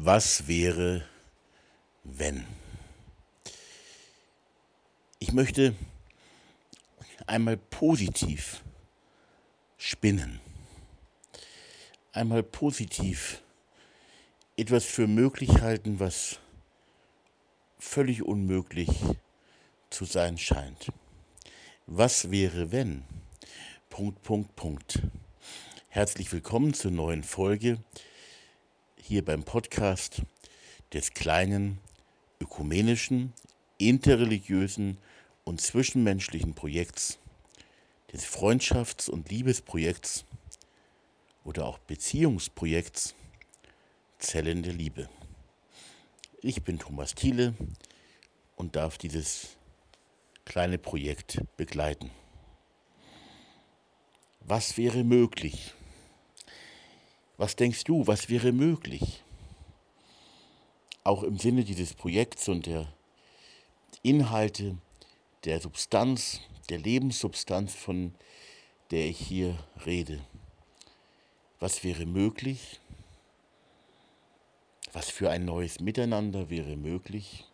Was wäre, wenn? Ich möchte einmal positiv spinnen, einmal positiv etwas für möglich halten, was völlig unmöglich zu sein scheint. Was wäre, wenn? Punkt, Punkt, Punkt. Herzlich willkommen zur neuen Folge hier beim Podcast des kleinen ökumenischen, interreligiösen und zwischenmenschlichen Projekts, des Freundschafts- und Liebesprojekts oder auch Beziehungsprojekts Zellen der Liebe. Ich bin Thomas Thiele und darf dieses kleine Projekt begleiten. Was wäre möglich? Was denkst du, was wäre möglich? Auch im Sinne dieses Projekts und der Inhalte, der Substanz, der Lebenssubstanz, von der ich hier rede. Was wäre möglich? Was für ein neues Miteinander wäre möglich?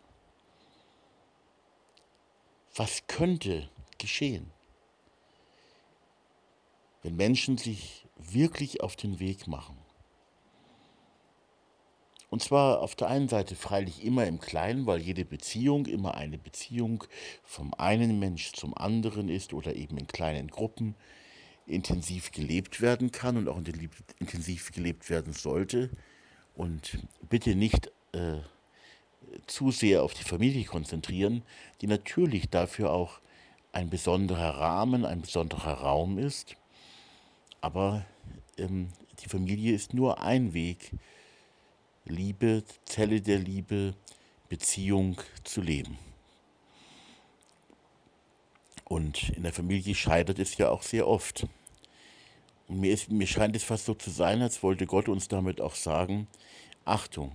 Was könnte geschehen, wenn Menschen sich wirklich auf den Weg machen. Und zwar auf der einen Seite freilich immer im Kleinen, weil jede Beziehung immer eine Beziehung vom einen Mensch zum anderen ist oder eben in kleinen Gruppen intensiv gelebt werden kann und auch intensiv gelebt werden sollte. Und bitte nicht äh, zu sehr auf die Familie konzentrieren, die natürlich dafür auch ein besonderer Rahmen, ein besonderer Raum ist aber ähm, die Familie ist nur ein Weg, Liebe, Zelle der Liebe, Beziehung zu leben. Und in der Familie scheitert es ja auch sehr oft. Und mir, ist, mir scheint es fast so zu sein, als wollte Gott uns damit auch sagen, Achtung,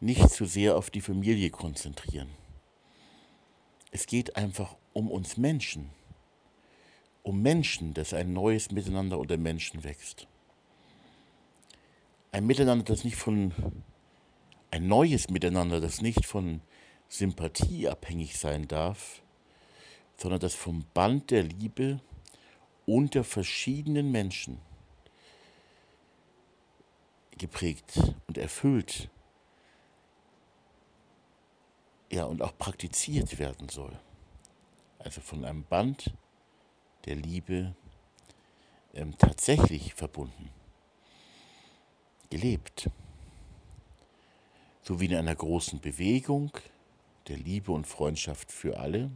nicht zu sehr auf die Familie konzentrieren. Es geht einfach um uns Menschen um Menschen, dass ein neues Miteinander unter Menschen wächst. Ein Miteinander, das nicht von, ein neues Miteinander, das nicht von Sympathie abhängig sein darf, sondern das vom Band der Liebe unter verschiedenen Menschen geprägt und erfüllt, ja, und auch praktiziert werden soll. Also von einem Band der Liebe ähm, tatsächlich verbunden, gelebt. So wie in einer großen Bewegung der Liebe und Freundschaft für alle,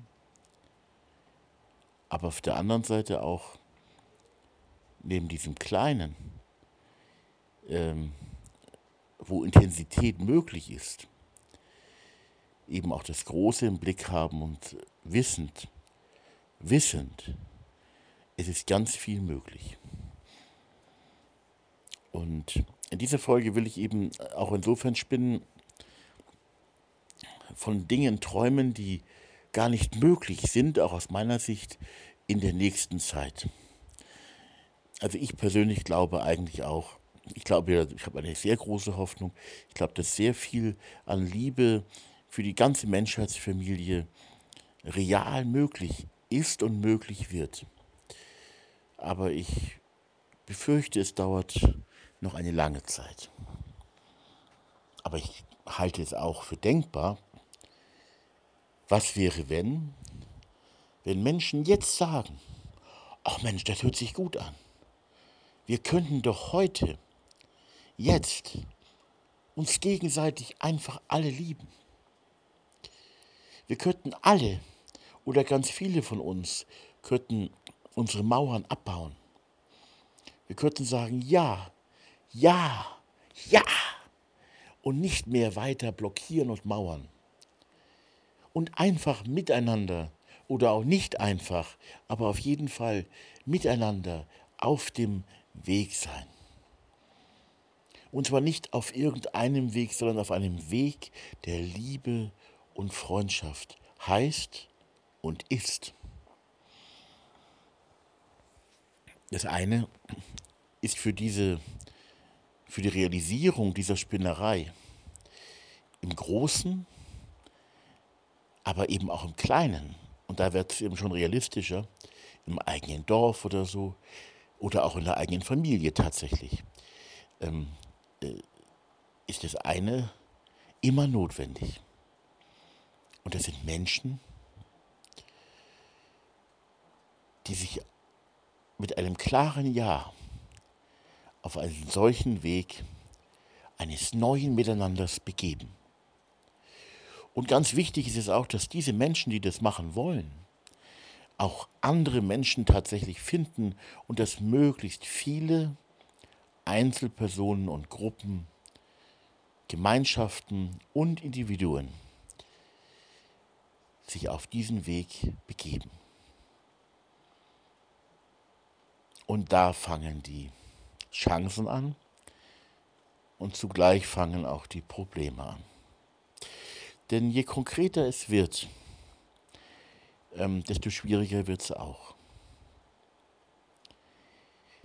aber auf der anderen Seite auch neben diesem Kleinen, ähm, wo Intensität möglich ist, eben auch das Große im Blick haben und wissend, wissend, es ist ganz viel möglich. Und in dieser Folge will ich eben auch insofern spinnen, von Dingen träumen, die gar nicht möglich sind, auch aus meiner Sicht, in der nächsten Zeit. Also ich persönlich glaube eigentlich auch, ich glaube, ich habe eine sehr große Hoffnung, ich glaube, dass sehr viel an Liebe für die ganze Menschheitsfamilie real möglich ist und möglich wird aber ich befürchte, es dauert noch eine lange Zeit. Aber ich halte es auch für denkbar, was wäre, wenn, wenn Menschen jetzt sagen, ach Mensch, das hört sich gut an. Wir könnten doch heute, jetzt, uns gegenseitig einfach alle lieben. Wir könnten alle oder ganz viele von uns könnten unsere Mauern abbauen. Wir könnten sagen, ja, ja, ja und nicht mehr weiter blockieren und mauern. Und einfach miteinander oder auch nicht einfach, aber auf jeden Fall miteinander auf dem Weg sein. Und zwar nicht auf irgendeinem Weg, sondern auf einem Weg der Liebe und Freundschaft heißt und ist. Das eine ist für diese für die Realisierung dieser Spinnerei im Großen, aber eben auch im Kleinen, und da wird es eben schon realistischer, im eigenen Dorf oder so, oder auch in der eigenen Familie tatsächlich, ähm, äh, ist das eine immer notwendig. Und das sind Menschen, die sich mit einem klaren Ja auf einen solchen Weg eines neuen Miteinanders begeben. Und ganz wichtig ist es auch, dass diese Menschen, die das machen wollen, auch andere Menschen tatsächlich finden und dass möglichst viele Einzelpersonen und Gruppen, Gemeinschaften und Individuen sich auf diesen Weg begeben. Und da fangen die Chancen an und zugleich fangen auch die Probleme an. Denn je konkreter es wird, ähm, desto schwieriger wird es auch.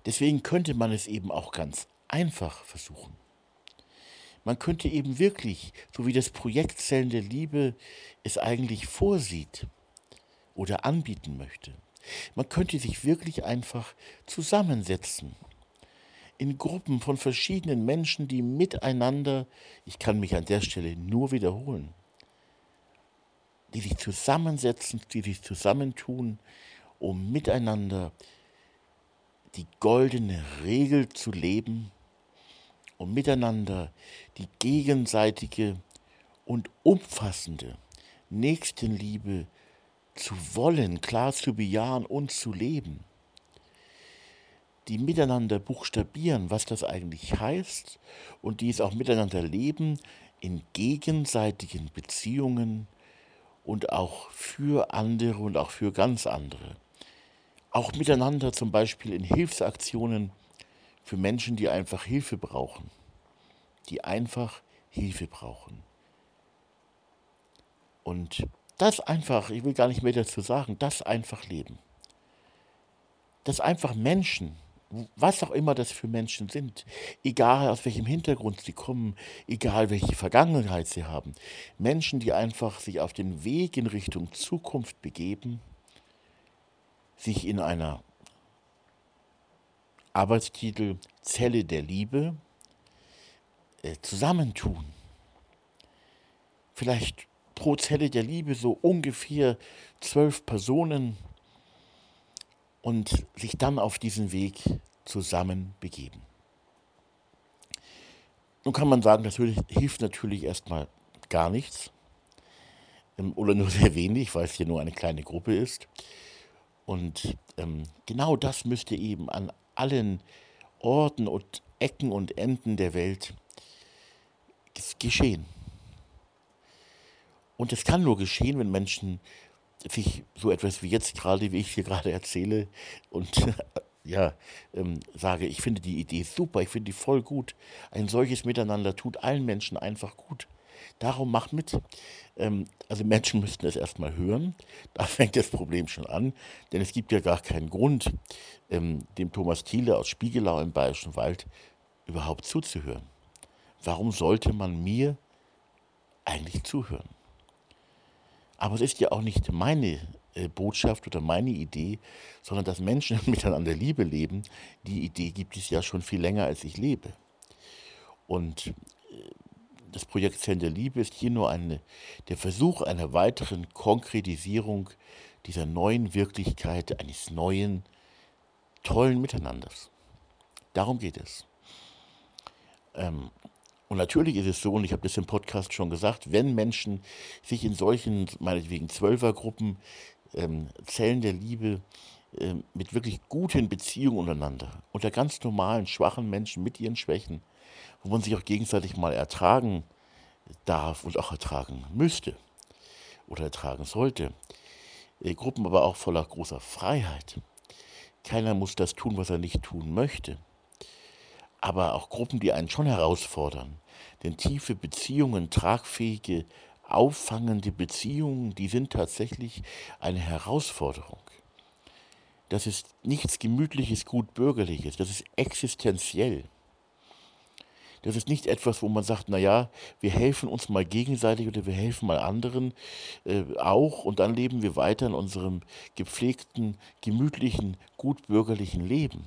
Deswegen könnte man es eben auch ganz einfach versuchen. Man könnte eben wirklich, so wie das Projekt Zellen der Liebe es eigentlich vorsieht oder anbieten möchte, man könnte sich wirklich einfach zusammensetzen. In Gruppen von verschiedenen Menschen, die miteinander, ich kann mich an der Stelle nur wiederholen, die sich zusammensetzen, die sich zusammentun, um miteinander die goldene Regel zu leben, um miteinander die gegenseitige und umfassende Nächstenliebe zu wollen, klar zu bejahen und zu leben. Die miteinander buchstabieren, was das eigentlich heißt und die es auch miteinander leben in gegenseitigen Beziehungen und auch für andere und auch für ganz andere. Auch miteinander zum Beispiel in Hilfsaktionen für Menschen, die einfach Hilfe brauchen. Die einfach Hilfe brauchen. Und das einfach, ich will gar nicht mehr dazu sagen, das einfach leben. Das einfach Menschen, was auch immer das für Menschen sind, egal aus welchem Hintergrund sie kommen, egal welche Vergangenheit sie haben, Menschen, die einfach sich auf den Weg in Richtung Zukunft begeben, sich in einer Arbeitstitel Zelle der Liebe äh, zusammentun. Vielleicht pro Zelle der Liebe so ungefähr zwölf Personen und sich dann auf diesen Weg zusammen begeben. Nun kann man sagen, das hilft natürlich erstmal gar nichts ähm, oder nur sehr wenig, weil es hier nur eine kleine Gruppe ist. Und ähm, genau das müsste eben an allen Orten und Ecken und Enden der Welt geschehen. Und es kann nur geschehen, wenn Menschen sich so etwas wie jetzt gerade, wie ich hier gerade erzähle, und ja, ähm, sage, ich finde die Idee super, ich finde die voll gut. Ein solches Miteinander tut allen Menschen einfach gut. Darum mach mit. Ähm, also Menschen müssten es erstmal hören. Da fängt das Problem schon an, denn es gibt ja gar keinen Grund, ähm, dem Thomas Thiele aus Spiegelau im Bayerischen Wald überhaupt zuzuhören. Warum sollte man mir eigentlich zuhören? Aber es ist ja auch nicht meine äh, Botschaft oder meine Idee, sondern dass Menschen miteinander Liebe leben. Die Idee gibt es ja schon viel länger, als ich lebe. Und äh, das Projekt Zellen der Liebe ist hier nur eine, der Versuch einer weiteren Konkretisierung dieser neuen Wirklichkeit, eines neuen, tollen Miteinanders. Darum geht es. Ähm, und natürlich ist es so, und ich habe das im Podcast schon gesagt, wenn Menschen sich in solchen, meinetwegen Zwölfergruppen, ähm, Zellen der Liebe, äh, mit wirklich guten Beziehungen untereinander, unter ganz normalen, schwachen Menschen mit ihren Schwächen, wo man sich auch gegenseitig mal ertragen darf und auch ertragen müsste oder ertragen sollte. Äh, Gruppen aber auch voller großer Freiheit. Keiner muss das tun, was er nicht tun möchte aber auch Gruppen, die einen schon herausfordern. Denn tiefe Beziehungen, tragfähige, auffangende Beziehungen, die sind tatsächlich eine Herausforderung. Das ist nichts Gemütliches, gut Bürgerliches, das ist existenziell. Das ist nicht etwas, wo man sagt, naja, wir helfen uns mal gegenseitig oder wir helfen mal anderen äh, auch und dann leben wir weiter in unserem gepflegten, gemütlichen, gutbürgerlichen Leben.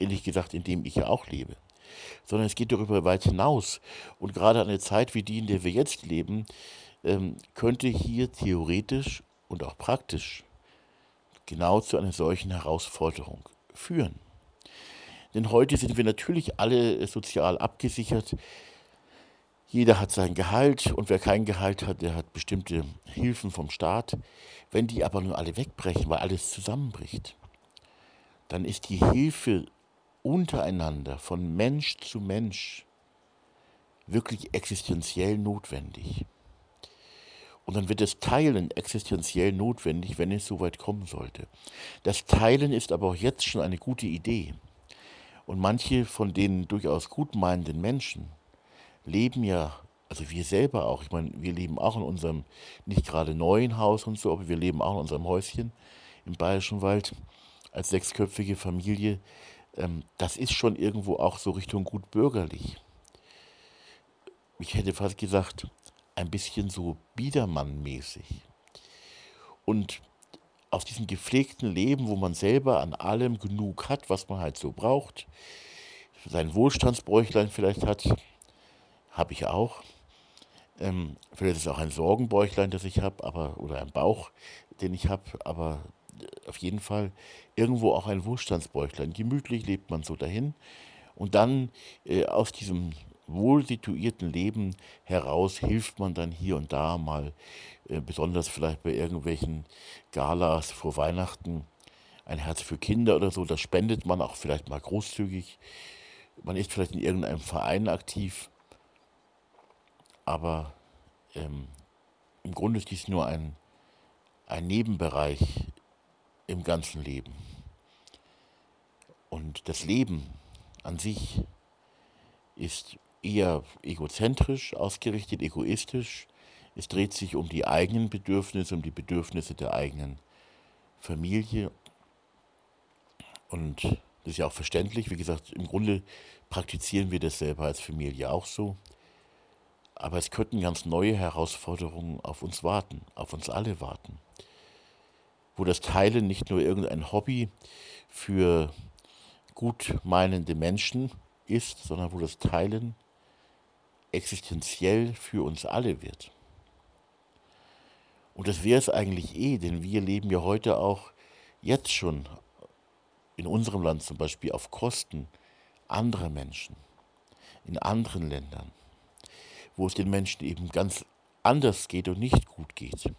Ehrlich gesagt, in dem ich ja auch lebe. Sondern es geht darüber weit hinaus. Und gerade eine Zeit wie die, in der wir jetzt leben, ähm, könnte hier theoretisch und auch praktisch genau zu einer solchen Herausforderung führen. Denn heute sind wir natürlich alle sozial abgesichert. Jeder hat sein Gehalt und wer kein Gehalt hat, der hat bestimmte Hilfen vom Staat. Wenn die aber nur alle wegbrechen, weil alles zusammenbricht, dann ist die Hilfe untereinander von Mensch zu Mensch wirklich existenziell notwendig. Und dann wird das Teilen existenziell notwendig, wenn es so weit kommen sollte. Das Teilen ist aber auch jetzt schon eine gute Idee. Und manche von den durchaus gutmeinenden Menschen leben ja, also wir selber auch, ich meine, wir leben auch in unserem nicht gerade neuen Haus und so, aber wir leben auch in unserem Häuschen im Bayerischen Wald als sechsköpfige Familie. Ähm, das ist schon irgendwo auch so Richtung gut bürgerlich. Ich hätte fast gesagt, ein bisschen so Biedermann-mäßig. Und aus diesem gepflegten Leben, wo man selber an allem genug hat, was man halt so braucht, sein Wohlstandsbräuchlein vielleicht hat, habe ich auch. Ähm, vielleicht ist es auch ein Sorgenbäuchlein, das ich habe, aber oder ein Bauch, den ich habe, aber auf jeden Fall irgendwo auch ein Wohlstandsbäuchlein. Gemütlich lebt man so dahin und dann äh, aus diesem wohl situierten Leben heraus hilft man dann hier und da mal, äh, besonders vielleicht bei irgendwelchen Galas vor Weihnachten, ein Herz für Kinder oder so, das spendet man auch vielleicht mal großzügig. Man ist vielleicht in irgendeinem Verein aktiv, aber ähm, im Grunde ist dies nur ein, ein Nebenbereich im ganzen Leben. Und das Leben an sich ist eher egozentrisch ausgerichtet, egoistisch. Es dreht sich um die eigenen Bedürfnisse, um die Bedürfnisse der eigenen Familie. Und das ist ja auch verständlich. Wie gesagt, im Grunde praktizieren wir das selber als Familie auch so. Aber es könnten ganz neue Herausforderungen auf uns warten, auf uns alle warten. Wo das Teilen nicht nur irgendein Hobby für gut meinende Menschen ist, sondern wo das Teilen existenziell für uns alle wird. Und das wäre es eigentlich eh, denn wir leben ja heute auch jetzt schon in unserem Land zum Beispiel auf Kosten anderer Menschen, in anderen Ländern, wo es den Menschen eben ganz anders geht und nicht gut geht.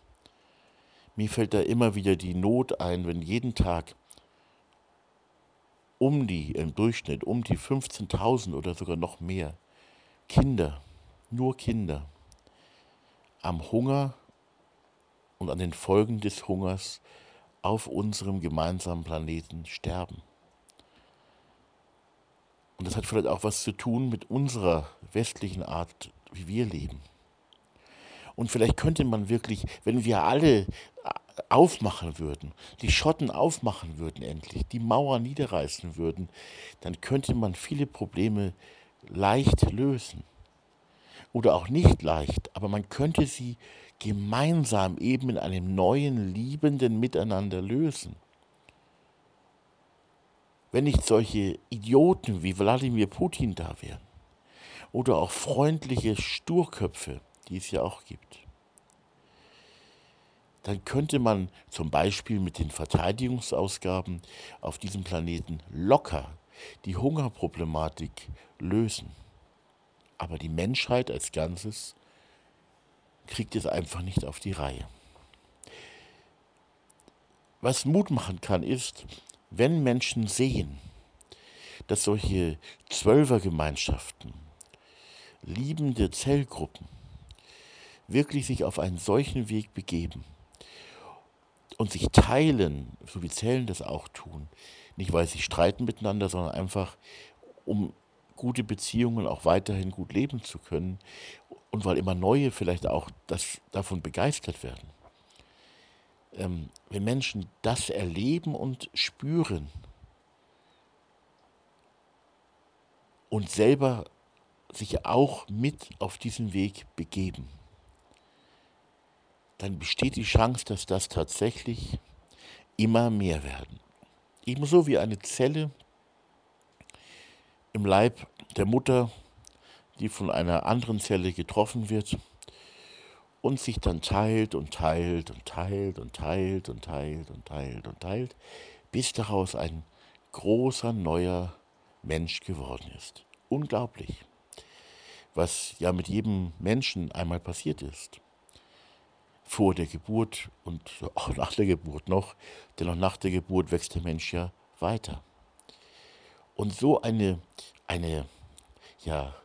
Mir fällt da immer wieder die Not ein, wenn jeden Tag um die, im Durchschnitt, um die 15.000 oder sogar noch mehr Kinder, nur Kinder, am Hunger und an den Folgen des Hungers auf unserem gemeinsamen Planeten sterben. Und das hat vielleicht auch was zu tun mit unserer westlichen Art, wie wir leben. Und vielleicht könnte man wirklich, wenn wir alle aufmachen würden, die Schotten aufmachen würden endlich, die Mauer niederreißen würden, dann könnte man viele Probleme leicht lösen. Oder auch nicht leicht, aber man könnte sie gemeinsam eben in einem neuen, liebenden Miteinander lösen. Wenn nicht solche Idioten wie Wladimir Putin da wären. Oder auch freundliche Sturköpfe, die es ja auch gibt. Dann könnte man zum Beispiel mit den Verteidigungsausgaben auf diesem Planeten locker die Hungerproblematik lösen. Aber die Menschheit als Ganzes kriegt es einfach nicht auf die Reihe. Was Mut machen kann, ist, wenn Menschen sehen, dass solche Zwölfergemeinschaften, liebende Zellgruppen wirklich sich auf einen solchen Weg begeben und sich teilen, so wie Zellen das auch tun, nicht weil sie streiten miteinander, sondern einfach, um gute Beziehungen auch weiterhin gut leben zu können und weil immer neue vielleicht auch das, davon begeistert werden. Ähm, wenn Menschen das erleben und spüren und selber sich auch mit auf diesen Weg begeben, dann besteht die Chance, dass das tatsächlich immer mehr werden. Ebenso wie eine Zelle im Leib der Mutter, die von einer anderen Zelle getroffen wird und sich dann teilt und teilt und teilt und teilt und teilt und teilt und teilt, bis daraus ein großer neuer Mensch geworden ist. Unglaublich, was ja mit jedem Menschen einmal passiert ist. Vor der Geburt und auch nach der Geburt noch, denn auch nach der Geburt wächst der Mensch ja weiter. Und so eine, eine, ja,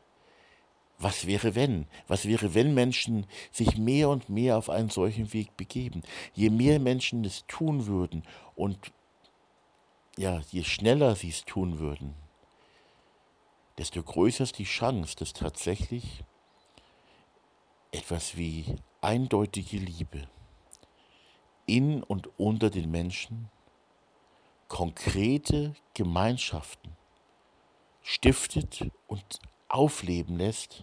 was wäre wenn? Was wäre, wenn Menschen sich mehr und mehr auf einen solchen Weg begeben? Je mehr Menschen es tun würden und ja, je schneller sie es tun würden, desto größer ist die Chance, dass tatsächlich etwas wie eindeutige Liebe in und unter den Menschen konkrete Gemeinschaften stiftet und aufleben lässt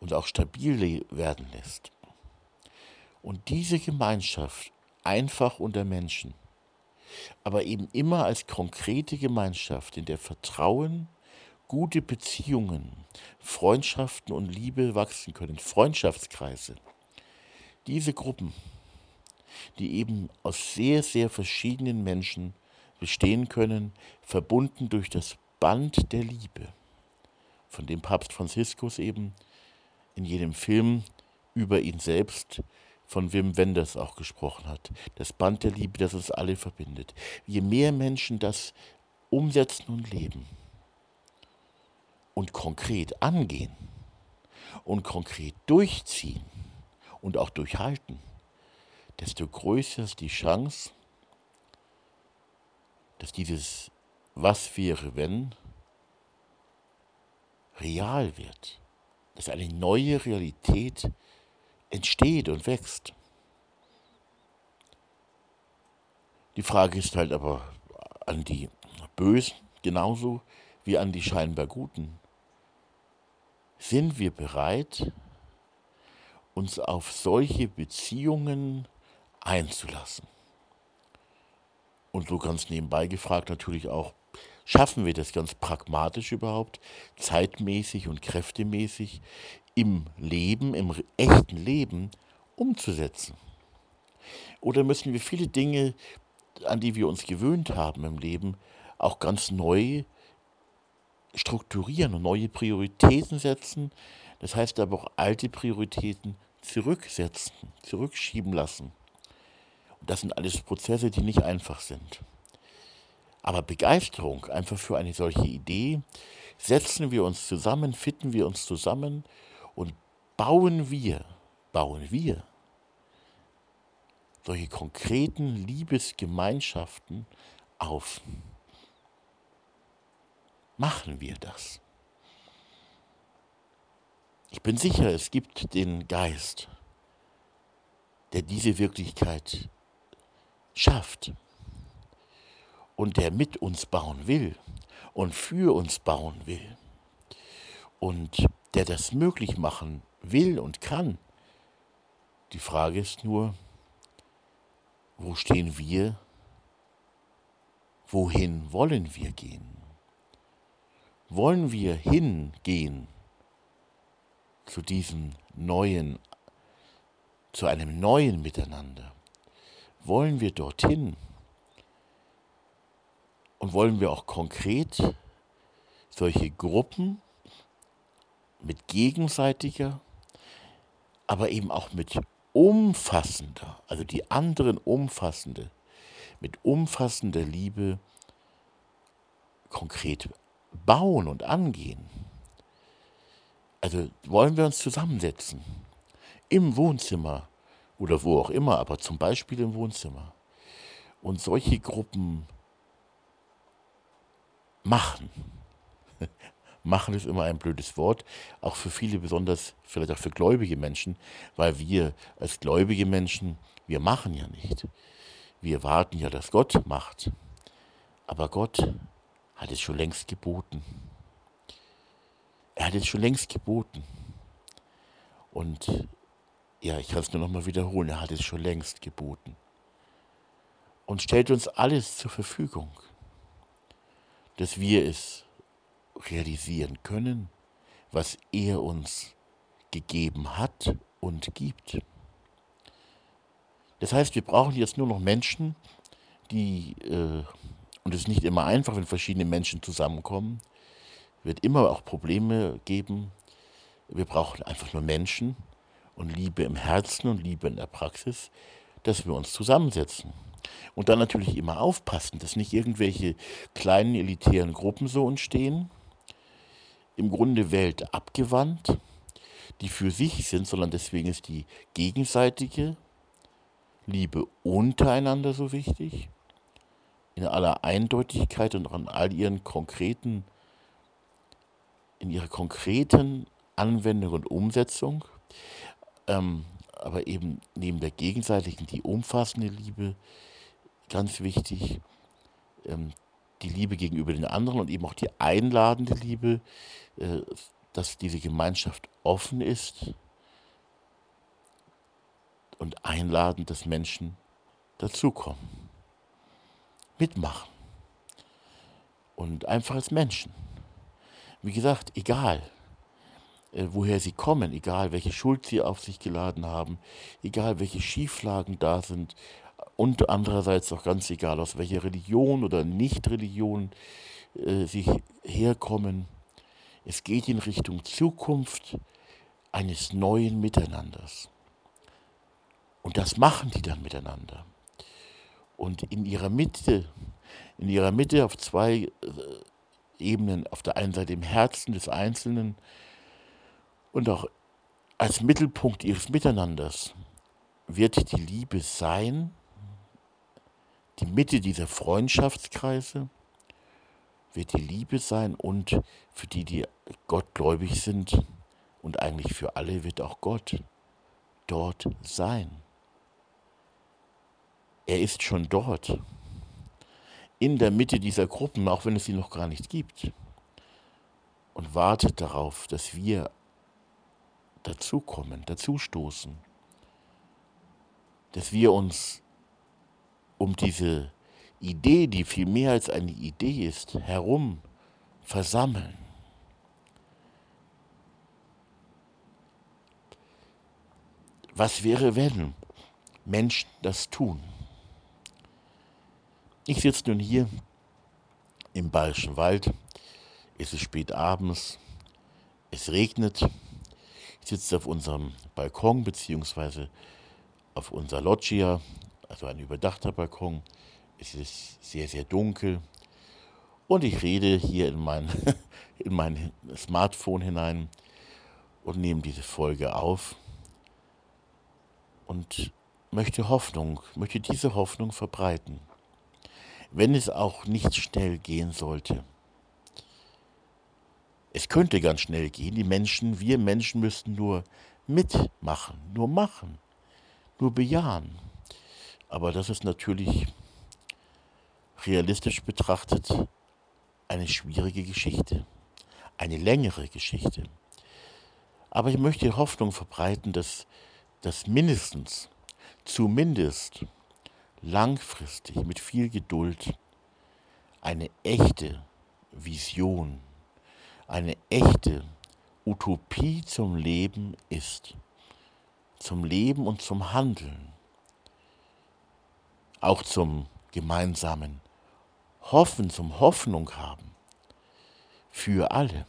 und auch stabil werden lässt. Und diese Gemeinschaft einfach unter Menschen, aber eben immer als konkrete Gemeinschaft, in der Vertrauen, gute Beziehungen, Freundschaften und Liebe wachsen können, Freundschaftskreise. Diese Gruppen, die eben aus sehr, sehr verschiedenen Menschen bestehen können, verbunden durch das Band der Liebe von dem Papst Franziskus eben in jedem Film über ihn selbst von Wim Wenders auch gesprochen hat. Das Band der Liebe, das uns alle verbindet. Je mehr Menschen das umsetzen und leben und konkret angehen und konkret durchziehen und auch durchhalten, desto größer ist die Chance, dass dieses Was wäre wenn real wird, dass eine neue Realität entsteht und wächst. Die Frage ist halt aber an die Bösen genauso wie an die scheinbar Guten. Sind wir bereit, uns auf solche Beziehungen einzulassen? Und so ganz nebenbei gefragt natürlich auch, Schaffen wir das ganz pragmatisch überhaupt, zeitmäßig und kräftemäßig im Leben, im echten Leben umzusetzen? Oder müssen wir viele Dinge, an die wir uns gewöhnt haben im Leben, auch ganz neu strukturieren und neue Prioritäten setzen? Das heißt aber auch alte Prioritäten zurücksetzen, zurückschieben lassen. Und das sind alles Prozesse, die nicht einfach sind. Aber Begeisterung einfach für eine solche Idee, setzen wir uns zusammen, fitten wir uns zusammen und bauen wir, bauen wir solche konkreten Liebesgemeinschaften auf. Machen wir das. Ich bin sicher, es gibt den Geist, der diese Wirklichkeit schafft und der mit uns bauen will und für uns bauen will und der das möglich machen will und kann. Die Frage ist nur, wo stehen wir? Wohin wollen wir gehen? Wollen wir hingehen zu diesem neuen, zu einem neuen Miteinander? Wollen wir dorthin? Und wollen wir auch konkret solche Gruppen mit gegenseitiger, aber eben auch mit umfassender, also die anderen umfassende, mit umfassender Liebe konkret bauen und angehen. Also wollen wir uns zusammensetzen im Wohnzimmer oder wo auch immer, aber zum Beispiel im Wohnzimmer und solche Gruppen machen. machen ist immer ein blödes Wort, auch für viele, besonders vielleicht auch für gläubige Menschen, weil wir als gläubige Menschen, wir machen ja nicht. Wir warten ja, dass Gott macht. Aber Gott hat es schon längst geboten. hat es schon längst geboten. Und ja, ich kann es nur noch mal wiederholen, er hat es schon längst geboten. Und stellt uns alles zur Verfügung, dass wir es realisieren können, was er uns gegeben hat und gibt. Das heißt, wir brauchen jetzt nur noch Menschen, die, äh, und es ist nicht immer einfach, wenn verschiedene Menschen zusammenkommen, wird immer auch Probleme geben. Wir brauchen einfach nur Menschen und Liebe im Herzen und Liebe in der Praxis, dass wir uns zusammensetzen. Und dann natürlich immer aufpassen, dass nicht irgendwelche kleinen elitären Gruppen so entstehen, im Grunde Welt abgewandt, die für sich sind, sondern deswegen ist die gegenseitige Liebe untereinander so wichtig, in aller Eindeutigkeit und an all ihren konkreten, in ihrer konkreten Anwendung und Umsetzung, ähm, aber eben neben der gegenseitigen die umfassende Liebe, ganz wichtig, ähm, die Liebe gegenüber den anderen und eben auch die einladende Liebe, äh, dass diese Gemeinschaft offen ist und einladend, dass Menschen dazukommen, mitmachen und einfach als Menschen. Wie gesagt, egal, äh, woher sie kommen, egal welche Schuld sie auf sich geladen haben, egal welche Schieflagen da sind und andererseits auch ganz egal, aus welcher Religion oder Nicht-Religion äh, sie herkommen. Es geht in Richtung Zukunft eines neuen Miteinanders. Und das machen die dann miteinander. Und in ihrer Mitte, in ihrer Mitte auf zwei äh, Ebenen, auf der einen Seite im Herzen des Einzelnen und auch als Mittelpunkt ihres Miteinanders wird die Liebe sein, die Mitte dieser Freundschaftskreise wird die Liebe sein und für die, die gottgläubig sind und eigentlich für alle wird auch Gott dort sein. Er ist schon dort, in der Mitte dieser Gruppen, auch wenn es sie noch gar nicht gibt, und wartet darauf, dass wir dazukommen, dazustoßen, dass wir uns um diese Idee, die viel mehr als eine Idee ist, herum versammeln. Was wäre, wenn Menschen das tun? Ich sitze nun hier im Bayerischen Wald, es ist spät abends, es regnet, ich sitze auf unserem Balkon beziehungsweise auf unserer Loggia, also ein überdachter Balkon. Es ist sehr, sehr dunkel. Und ich rede hier in mein, in mein Smartphone hinein und nehme diese Folge auf und möchte Hoffnung, möchte diese Hoffnung verbreiten, wenn es auch nicht schnell gehen sollte. Es könnte ganz schnell gehen, die Menschen, wir Menschen müssten nur mitmachen, nur machen, nur bejahen. Aber das ist natürlich realistisch betrachtet eine schwierige Geschichte, eine längere Geschichte. Aber ich möchte Hoffnung verbreiten, dass das mindestens, zumindest langfristig, mit viel Geduld, eine echte Vision, eine echte Utopie zum Leben ist, zum Leben und zum Handeln auch zum gemeinsamen Hoffen, zum Hoffnung haben. Für alle.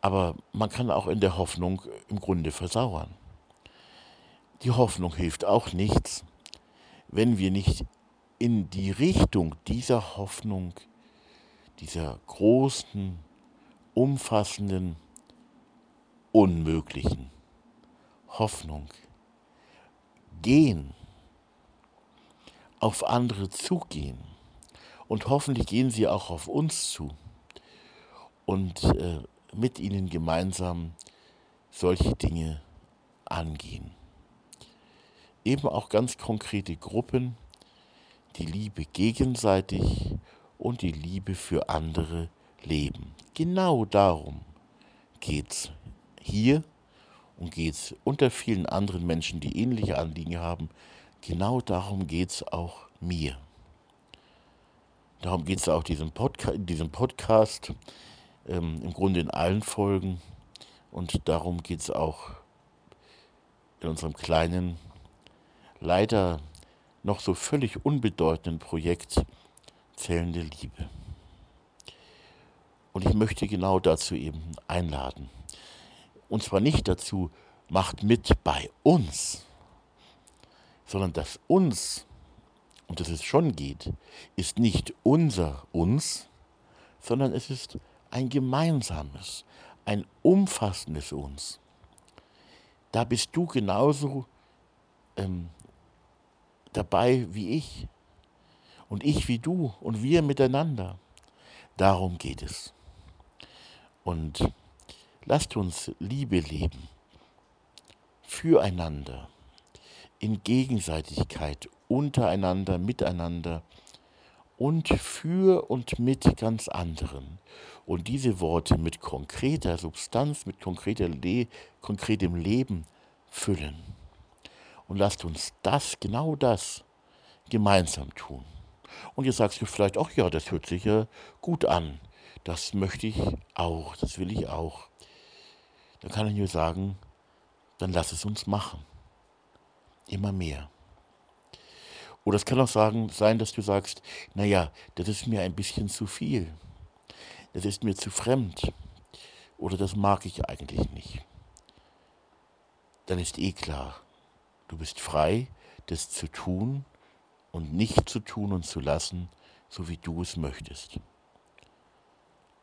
Aber man kann auch in der Hoffnung im Grunde versauern. Die Hoffnung hilft auch nichts, wenn wir nicht in die Richtung dieser Hoffnung, dieser großen, umfassenden, unmöglichen Hoffnung gehen auf andere zugehen. Und hoffentlich gehen sie auch auf uns zu und äh, mit ihnen gemeinsam solche Dinge angehen. Eben auch ganz konkrete Gruppen, die Liebe gegenseitig und die Liebe für andere leben. Genau darum geht's hier und geht's unter vielen anderen Menschen, die ähnliche Anliegen haben, genau darum geht's auch mir. Darum geht es auch diesem Podca in diesem Podcast, ähm, im Grunde in allen Folgen. Und darum geht es auch in unserem kleinen, leider noch so völlig unbedeutenden Projekt Zählende Liebe. Und ich möchte genau dazu eben einladen. Und zwar nicht dazu, macht mit bei uns, sondern dass uns und dass es schon geht, ist nicht unser uns, sondern es ist ein gemeinsames, ein umfassendes uns. Da bist du genauso ähm, dabei wie ich und ich wie du und wir miteinander. Darum geht es. Und lasst uns Liebe leben, füreinander, in Gegenseitigkeit, untereinander, miteinander und für und mit ganz anderen. Und diese Worte mit konkreter Substanz, mit konkreter Le konkretem Leben füllen. Und lasst uns das, genau das, gemeinsam tun. Und jetzt sagst du vielleicht, ach ja, das hört sich ja gut an. Das möchte ich auch, das will ich auch. Dann kann ich nur sagen, dann lass es uns machen. Immer mehr. Oder es kann auch sagen, sein, dass du sagst, naja, das ist mir ein bisschen zu viel. Das ist mir zu fremd. Oder das mag ich eigentlich nicht. Dann ist eh klar, du bist frei, das zu tun und nicht zu tun und zu lassen, so wie du es möchtest.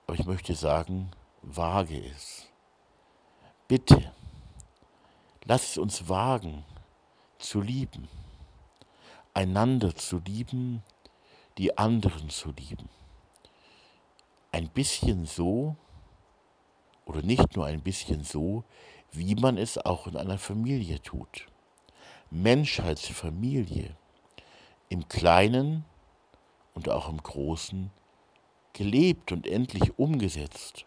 Aber ich möchte sagen, wage es. Bitte, lass es uns wagen, zu lieben einander zu lieben, die anderen zu lieben. Ein bisschen so, oder nicht nur ein bisschen so, wie man es auch in einer Familie tut. Menschheitsfamilie, im Kleinen und auch im Großen, gelebt und endlich umgesetzt.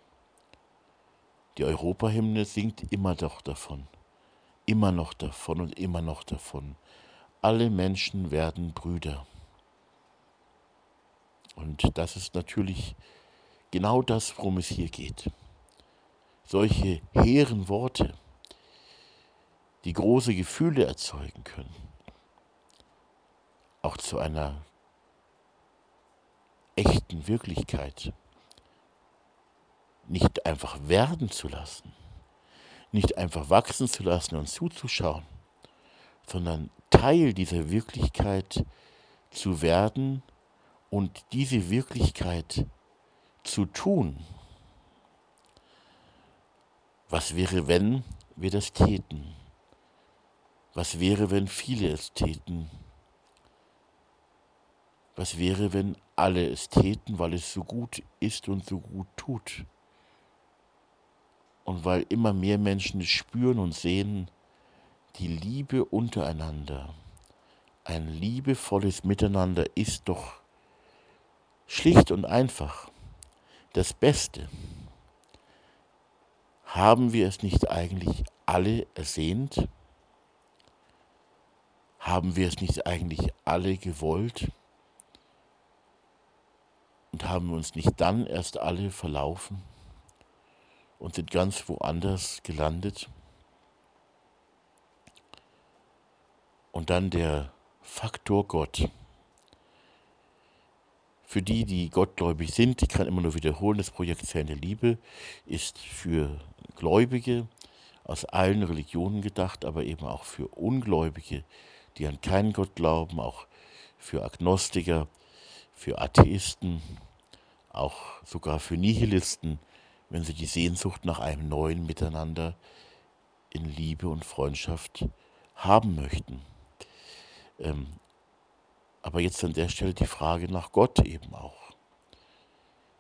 Die Europahymne singt immer doch davon, immer noch davon und immer noch davon, alle Menschen werden Brüder. Und das ist natürlich genau das, worum es hier geht. Solche hehren Worte, die große Gefühle erzeugen können, auch zu einer echten Wirklichkeit nicht einfach werden zu lassen, nicht einfach wachsen zu lassen und zuzuschauen, sondern Teil dieser Wirklichkeit zu werden und diese Wirklichkeit zu tun. Was wäre, wenn wir das täten? Was wäre, wenn viele es täten? Was wäre, wenn alle es täten, weil es so gut ist und so gut tut? Und weil immer mehr Menschen es spüren und sehen, die Liebe untereinander, ein liebevolles Miteinander ist doch schlicht und einfach das Beste. Haben wir es nicht eigentlich alle ersehnt? Haben wir es nicht eigentlich alle gewollt? Und haben wir uns nicht dann erst alle verlaufen und sind ganz woanders gelandet? Und dann der Faktor Gott. Für die, die gottgläubig sind, ich kann immer nur wiederholen, das Projekt Zähne Liebe ist für Gläubige aus allen Religionen gedacht, aber eben auch für Ungläubige, die an keinen Gott glauben, auch für Agnostiker, für Atheisten, auch sogar für Nihilisten, wenn sie die Sehnsucht nach einem neuen Miteinander in Liebe und Freundschaft haben möchten. Ähm, aber jetzt an der Stelle die Frage nach Gott eben auch.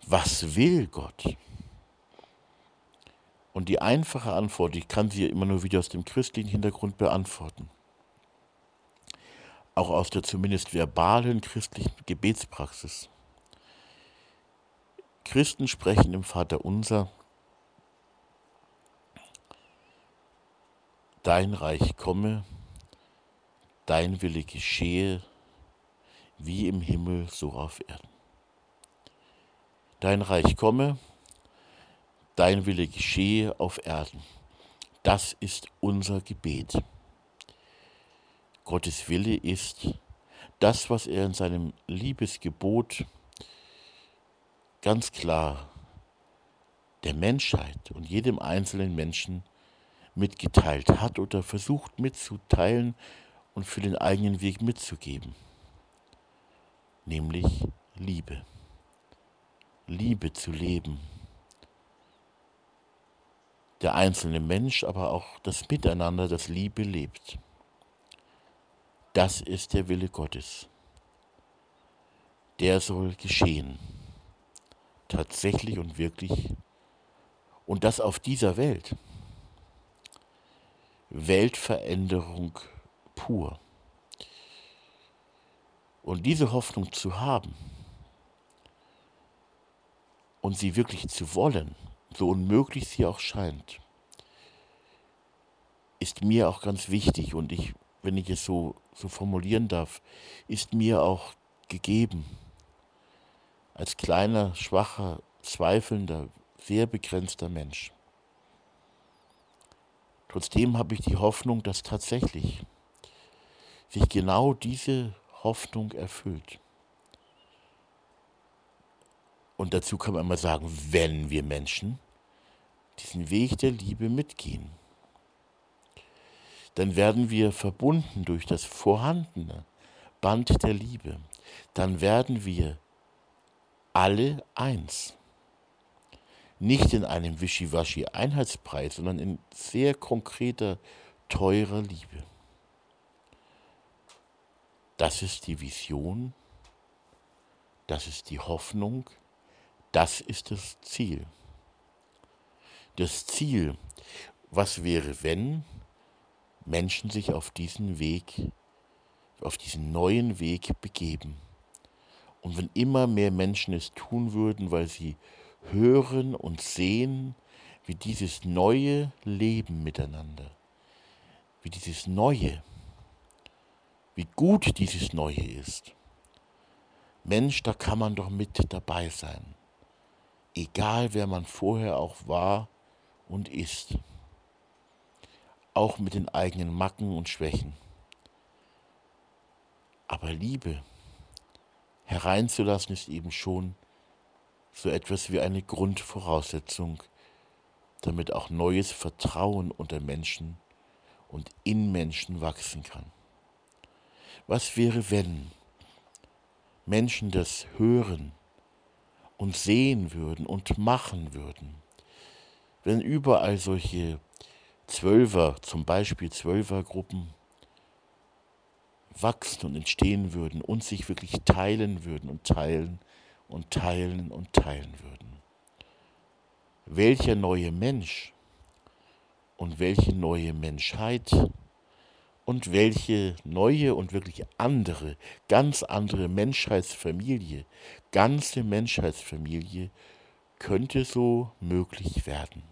Was will Gott? Und die einfache Antwort, ich kann sie immer nur wieder aus dem christlichen Hintergrund beantworten, auch aus der zumindest verbalen christlichen Gebetspraxis. Christen sprechen im Vater unser dein Reich komme, dein Wille geschehe, wie im Himmel so auf Erden. Dein Reich komme, dein Wille geschehe auf Erden. Das ist unser Gebet. Gottes Wille ist das, was er in seinem Liebesgebot ganz klar der Menschheit und jedem einzelnen Menschen mitgeteilt hat oder versucht mitzuteilen und für den eigenen Weg mitzugeben, nämlich Liebe. Liebe zu leben. Der einzelne Mensch, aber auch das Miteinander, das Liebe lebt. Das ist der Wille Gottes. Der soll geschehen. Tatsächlich und wirklich. Und das auf dieser Welt. Weltveränderung pur. Und diese Hoffnung zu haben und sie wirklich zu wollen, so unmöglich sie auch scheint, ist mir auch ganz wichtig und ich, wenn ich es so, so formulieren darf, ist mir auch gegeben. Als kleiner, schwacher, zweifelnder, sehr begrenzter Mensch. Trotzdem habe ich die Hoffnung, dass tatsächlich sich genau diese Hoffnung erfüllt. Und dazu kann man immer sagen, wenn wir Menschen diesen Weg der Liebe mitgehen, dann werden wir verbunden durch das vorhandene Band der Liebe. Dann werden wir alle eins nicht in einem Wischiwaschi-Einheitspreis, sondern in sehr konkreter, teurer Liebe. Das ist die Vision, das ist die Hoffnung, das ist das Ziel. Das Ziel, was wäre, wenn Menschen sich auf diesen Weg, auf diesen neuen Weg begeben. Und wenn immer mehr Menschen es tun würden, weil sie hören und sehen, wie dieses neue Leben miteinander, wie dieses neue, wie gut dieses neue ist. Mensch, da kann man doch mit dabei sein, egal wer man vorher auch war und ist, auch mit den eigenen Macken und Schwächen. Aber Liebe hereinzulassen ist eben schon so etwas wie eine Grundvoraussetzung, damit auch neues Vertrauen unter Menschen und in Menschen wachsen kann. Was wäre, wenn Menschen das hören und sehen würden und machen würden? Wenn überall solche Zwölfer, zum Beispiel Zwölfergruppen, wachsen und entstehen würden und sich wirklich teilen würden und teilen und teilen und teilen würden. Welcher neue Mensch und welche neue Menschheit und welche neue und wirklich andere, ganz andere Menschheitsfamilie, ganze Menschheitsfamilie könnte so möglich werden.